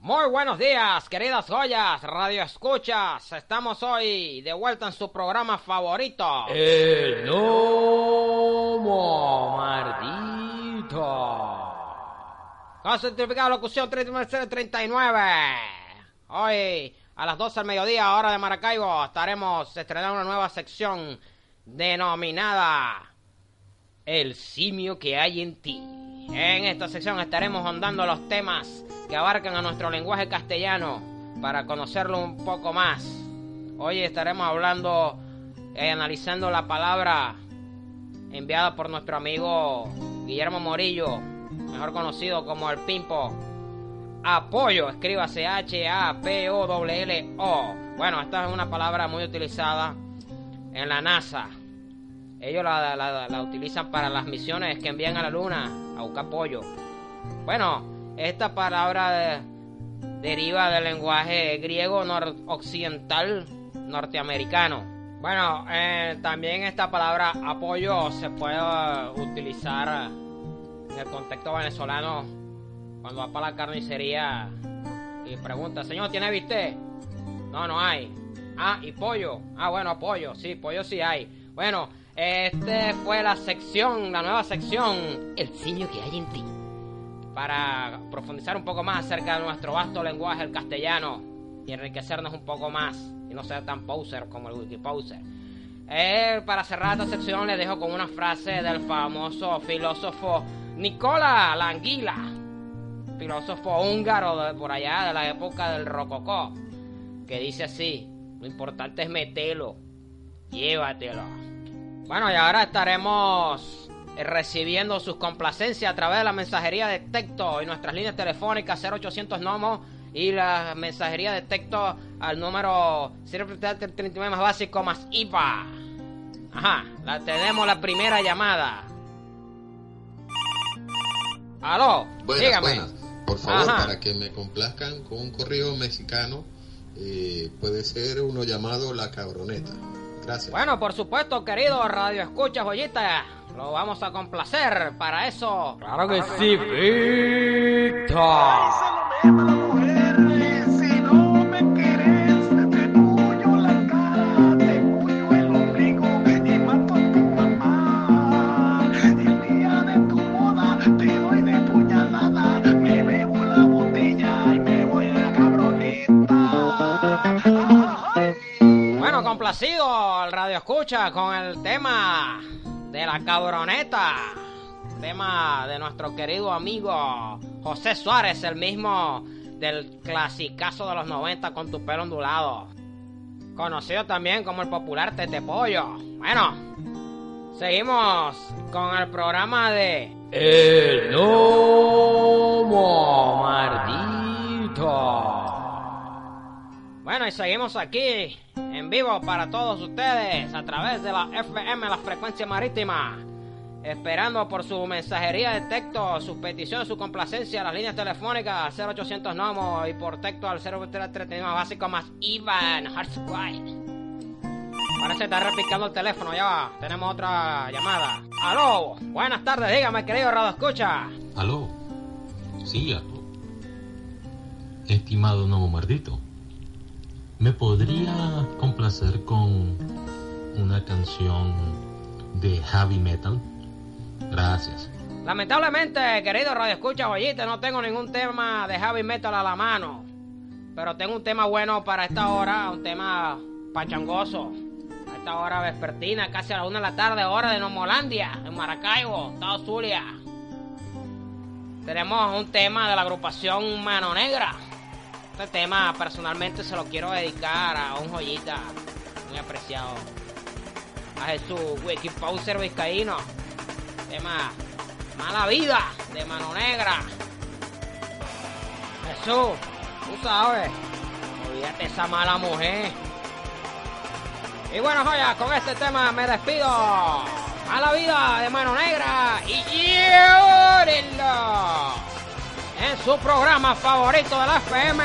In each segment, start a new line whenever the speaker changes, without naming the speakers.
Muy buenos días, queridas joyas, radio escuchas. Estamos hoy de vuelta en su programa favorito.
El Nomo Mardito.
Con certificado de locución 39. Hoy, a las 12 del mediodía, hora de Maracaibo, estaremos estrenando una nueva sección denominada El simio que hay en ti. En esta sección estaremos ahondando los temas que abarcan a nuestro lenguaje castellano para conocerlo un poco más. Hoy estaremos hablando y analizando la palabra enviada por nuestro amigo Guillermo Morillo, mejor conocido como el Pimpo. Apoyo, escríbase H-A-P-O-L-L-O. Bueno, esta es una palabra muy utilizada en la NASA. Ellos la utilizan para las misiones que envían a la Luna a buscar apoyo. Bueno, esta palabra deriva del lenguaje griego occidental norteamericano. Bueno, eh, también esta palabra apoyo se puede utilizar en el contexto venezolano cuando va para la carnicería y pregunta, señor, ¿tiene viste? No, no hay. Ah, y pollo. Ah, bueno, pollo. Sí, pollo sí hay. Bueno, este fue la sección, la nueva sección, el simio que hay en ti para profundizar un poco más acerca de nuestro vasto lenguaje, el castellano, y enriquecernos un poco más y no ser tan poser como el Wikiposer. Eh, para cerrar esta sección les dejo con una frase del famoso filósofo Nicola Languila, filósofo húngaro de por allá de la época del rococó, que dice así, lo importante es meterlo, llévatelo. Bueno, y ahora estaremos eh, recibiendo sus complacencias a través de la mensajería de texto y nuestras líneas telefónicas 0800 NOMO y la mensajería de texto al número 039 más básico más IVA. Ajá, la tenemos la primera llamada. Aló,
buenas,
dígame.
Buenas. Por favor, para que me complazcan con un correo mexicano, eh, puede ser uno llamado La Cabroneta. Gracias.
Bueno, por supuesto, querido Radio Escucha, joyita. Lo vamos a complacer para eso.
Claro que sí, Víctor.
Complacido el radio escucha con el tema de la cabroneta. Tema de nuestro querido amigo José Suárez, el mismo del clasicazo de los 90 con tu pelo ondulado. Conocido también como el popular Tete Pollo. Bueno, seguimos con el programa de
El Nomo Mardito.
Bueno, y seguimos aquí en vivo para todos ustedes a través de la FM, la frecuencia marítima. Esperando por su mensajería de texto, sus peticiones, su complacencia, las líneas telefónicas 0800 NOMO y por texto al 0339 básico más Ivan Parece que está repicando el teléfono, ya va. Tenemos otra llamada. Aló, buenas tardes, dígame, querido Radio Escucha.
Aló, sí, aló. Estimado Nomo Mardito. ¿Me podría complacer con una canción de heavy metal? Gracias.
Lamentablemente, querido Radio Escucha no tengo ningún tema de heavy metal a la mano. Pero tengo un tema bueno para esta hora, un tema pachangoso. A esta hora vespertina, casi a la una de la tarde, hora de Nomolandia, en Maracaibo, Estado Zulia. Tenemos un tema de la agrupación Mano Negra. Este tema personalmente se lo quiero dedicar a un joyita muy apreciado. A Jesús Wikipauser Vizcaíno. Tema Mala Vida de Mano Negra. Jesús, tú sabes. Olvídate esa mala mujer. Y bueno, joya, con este tema me despido. Mala Vida de Mano Negra. Y su programa favorito de la FM.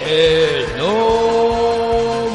El Nomo